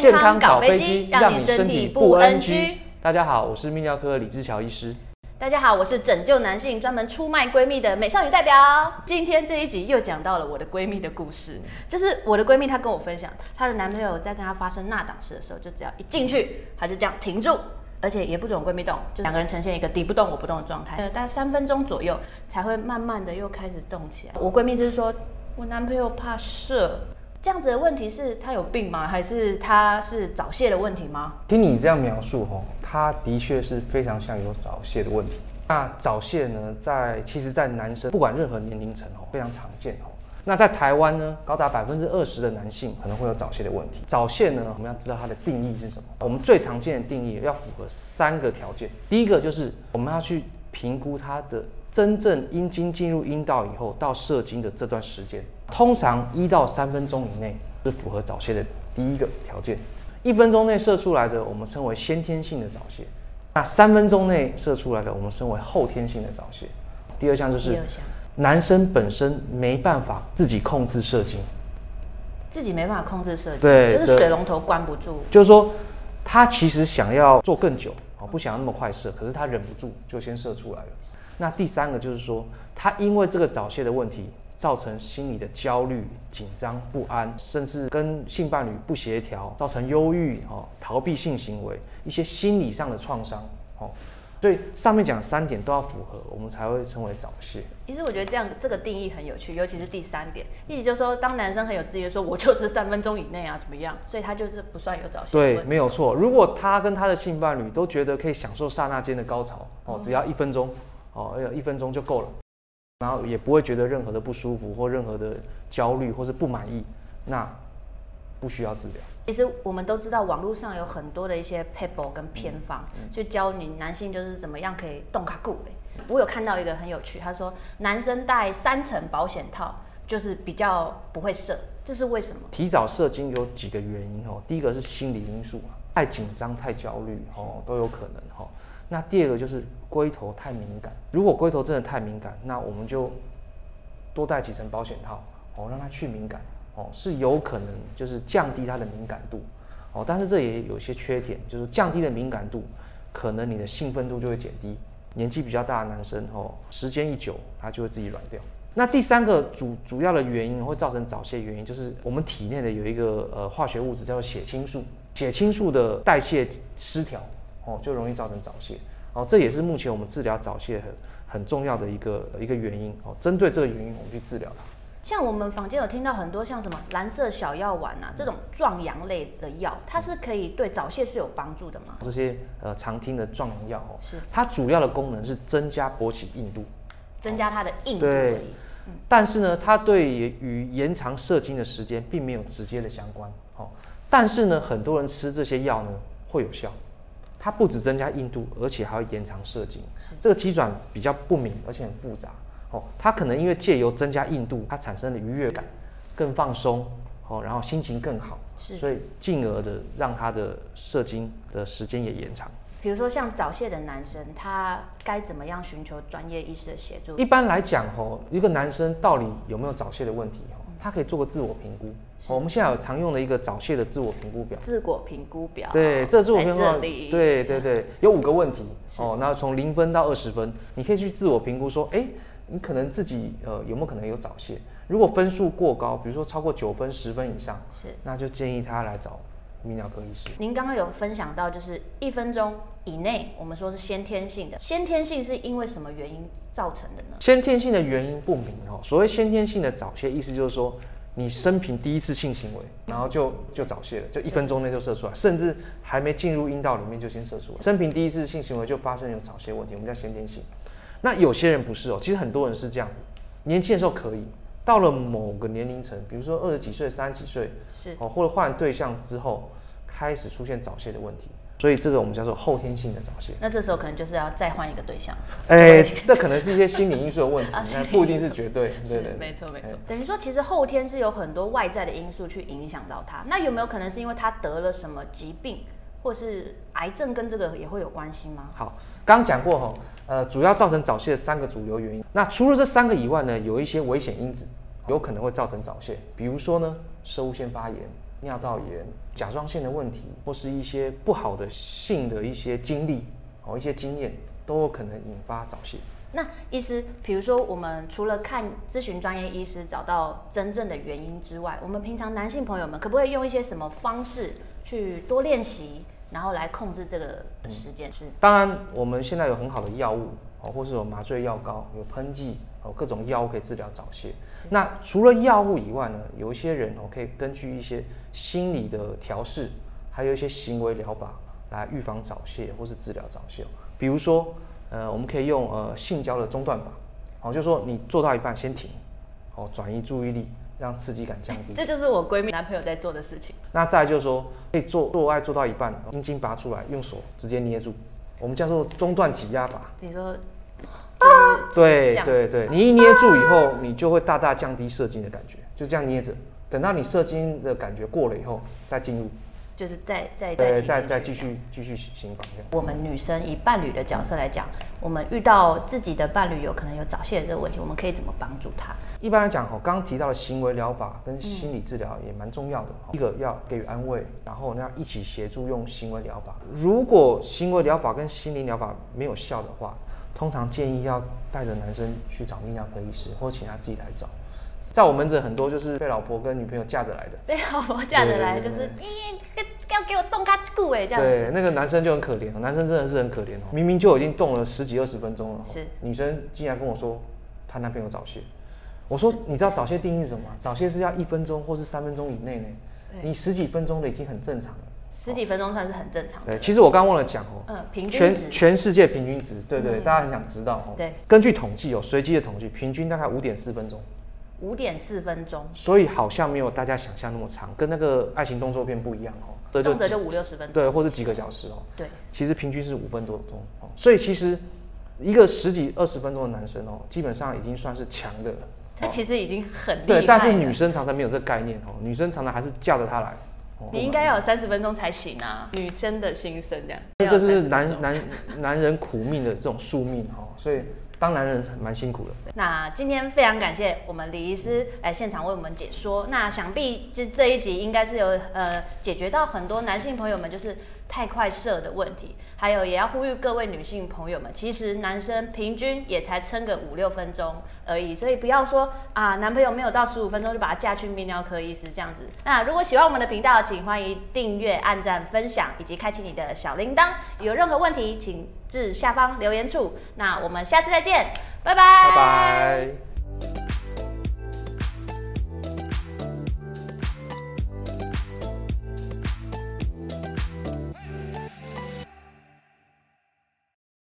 健康搞飞机，让你身体不 NG。大家好，我是泌尿科李志乔医师。大家好，我是拯救男性专门出卖闺蜜的美少女代表。今天这一集又讲到了我的闺蜜的故事，就是我的闺蜜她跟我分享，她的男朋友在跟她发生那档事的时候，就只要一进去，她就这样停住，而且也不准闺蜜动，就两个人呈现一个敌不动我不动的状态，大概三分钟左右才会慢慢的又开始动起来。我闺蜜就是说我男朋友怕射。这样子的问题是他有病吗？还是他是早泄的问题吗？听你这样描述，吼，他的确是非常像有早泄的问题。那早泄呢，在其实，在男生不管任何年龄层，吼，非常常见，吼。那在台湾呢，高达百分之二十的男性可能会有早泄的问题。早泄呢，我们要知道它的定义是什么？我们最常见的定义要符合三个条件。第一个就是我们要去评估他的真正阴茎进入阴道以后到射精的这段时间。通常一到三分钟以内是符合早泄的第一个条件，一分钟内射出来的我们称为先天性的早泄，那三分钟内射出来的我们称为后天性的早泄。第二项就是男生本身没办法自己控制射精，自己没办法控制射精，对，就是水龙头关不住，就是说他其实想要做更久啊，不想要那么快射，可是他忍不住就先射出来了。那第三个就是说他因为这个早泄的问题。造成心理的焦虑、紧张、不安，甚至跟性伴侣不协调，造成忧郁、哦，逃避性行为，一些心理上的创伤，哦，所以上面讲三点都要符合，我们才会称为早泄。其实我觉得这样这个定义很有趣，尤其是第三点，意思就是说，当男生很有自信说，我就是三分钟以内啊，怎么样，所以他就是不算有早泄。对，没有错。如果他跟他的性伴侣都觉得可以享受刹那间的高潮，哦，只要一分钟，哦，要一分钟就够了。然后也不会觉得任何的不舒服或任何的焦虑或是不满意，那不需要治疗。其实我们都知道，网络上有很多的一些 paper 跟偏方，嗯嗯、去教你男性就是怎么样可以动卡固。我有看到一个很有趣，他说男生戴三层保险套就是比较不会射，这是为什么？提早射精有几个原因哦，第一个是心理因素，太紧张、太焦虑哦都有可能哈。那第二个就是龟头太敏感，如果龟头真的太敏感，那我们就多戴几层保险套哦，让它去敏感哦，是有可能就是降低它的敏感度哦，但是这也有些缺点，就是降低的敏感度，可能你的兴奋度就会减低。年纪比较大的男生哦，时间一久，他就会自己软掉。那第三个主主要的原因会造成早泄原因，就是我们体内的有一个呃化学物质叫做血清素，血清素的代谢失调。哦，就容易造成早泄，哦，这也是目前我们治疗早泄很很重要的一个一个原因。哦，针对这个原因，我们去治疗它。像我们坊间有听到很多像什么蓝色小药丸啊，这种壮阳类的药，它是可以对早泄是有帮助的吗？这些呃常听的壮阳药哦，是它主要的功能是增加勃起硬度，增加它的硬度。对，嗯、但是呢，它对于延长射精的时间并没有直接的相关。哦，但是呢，很多人吃这些药呢会有效。它不止增加硬度，而且还会延长射精。这个机转比较不明，而且很复杂。哦，它可能因为借由增加硬度，它产生的愉悦感更放松，哦，然后心情更好，是所以进而的让他的射精的时间也延长。比如说像早泄的男生，他该怎么样寻求专业医师的协助？一般来讲，哦，一个男生到底有没有早泄的问题？他可以做个自我评估。我们现在有常用的一个早泄的自我评估表。自我评估表。对，这自我评估表。对对对，有五个问题哦。那从零分到二十分，你可以去自我评估说，哎，你可能自己呃有没有可能有早泄？如果分数过高，比如说超过九分、十分以上，是，那就建议他来找泌尿科医师。您刚刚有分享到，就是一分钟以内，我们说是先天性的。先天性是因为什么原因造成的呢？先天性的原因不明哦。所谓先天性的早泄，意思就是说，你生平第一次性行为，然后就就早泄了，就一分钟内就射出来，甚至还没进入阴道里面就先射出来。生平第一次性行为就发生有早泄问题，我们叫先天性。那有些人不是哦，其实很多人是这样子，年轻的时候可以，到了某个年龄层，比如说二十几岁、三十几岁，是哦，或者换对象之后，开始出现早泄的问题。所以这个我们叫做后天性的早泄。那这时候可能就是要再换一个对象。哎，这可能是一些心理因素的问题，那不一定是绝对。对对，没错没错。等于说，其实后天是有很多外在的因素去影响到他。那有没有可能是因为他得了什么疾病，或是癌症，跟这个也会有关系吗？好，刚讲过哈，呃，主要造成早泄的三个主流原因。那除了这三个以外呢，有一些危险因子有可能会造成早泄，比如说呢，摄护腺发炎。尿道炎、甲状腺的问题，或是一些不好的性的一些经历哦，一些经验都有可能引发早泄。那医师，比如说我们除了看咨询专业医师找到真正的原因之外，我们平常男性朋友们可不可以用一些什么方式去多练习，然后来控制这个时间？是、嗯，当然我们现在有很好的药物哦，或是有麻醉药膏、有喷剂哦，各种药物可以治疗早泄。那除了药物以外呢，有一些人哦可以根据一些心理的调试，还有一些行为疗法来预防早泄或是治疗早泄，比如说。呃，我们可以用呃性交的中断法，好、哦，就是说你做到一半先停，哦，转移注意力，让刺激感降低。这就是我闺蜜男朋友在做的事情。那再来就是说，可以做做爱做到一半，阴茎拔出来，用手直接捏住，我们叫做中断挤压法。你说，对对对，你一捏住以后，你就会大大降低射精的感觉，就这样捏着，等到你射精的感觉过了以后，再进入。就是再再再再再继续继续行房。我们女生以伴侣的角色来讲，我们遇到自己的伴侣有可能有早泄的这个问题，我们可以怎么帮助他？一般来讲，哈，刚刚提到的行为疗法跟心理治疗也蛮重要的。一个要给予安慰，然后要一起协助用行为疗法。如果行为疗法跟心理疗法没有效的话，通常建议要带着男生去找泌尿科医师，或请他自己来找。在我们这很多就是被老婆跟女朋友架着来的，被老婆架着来就是，咦，要给我动卡固哎这样。对，那个男生就很可怜，男生真的是很可怜哦，明明就已经动了十几二十分钟了，是。女生竟然跟我说她男朋友早泄，我说你知道早泄定义是什么吗？早泄是要一分钟或是三分钟以内呢，你十几分钟的已经很正常了，十几分钟算是很正常的。对，其实我刚忘了讲哦，嗯，平均全全世界平均值，对对，大家很想知道哦。对，根据统计哦，随机的统计，平均大概五点四分钟。五点四分钟，所以好像没有大家想象那么长，跟那个爱情动作片不一样哦。对，动辄就五六十分钟，对，或是几个小时哦。对，其实平均是五分多钟哦。所以其实一个十几二十分钟的男生哦，基本上已经算是强的了。他其实已经很厉害。对，但是女生常常没有这个概念哦，女生常常还是叫着他来。你应该要有三十分钟才行啊，女生的心声这样。这是男男男人苦命的这种宿命哦，所以。当男人蛮辛苦的。那今天非常感谢我们李医师来现场为我们解说。那想必这这一集应该是有呃解决到很多男性朋友们就是太快射的问题。还有也要呼吁各位女性朋友们，其实男生平均也才撑个五六分钟而已，所以不要说啊男朋友没有到十五分钟就把他嫁去泌尿科医师这样子。那如果喜欢我们的频道，请欢迎订阅、按赞、分享以及开启你的小铃铛。有任何问题，请至下方留言处。那我们下次再见，拜拜。拜拜。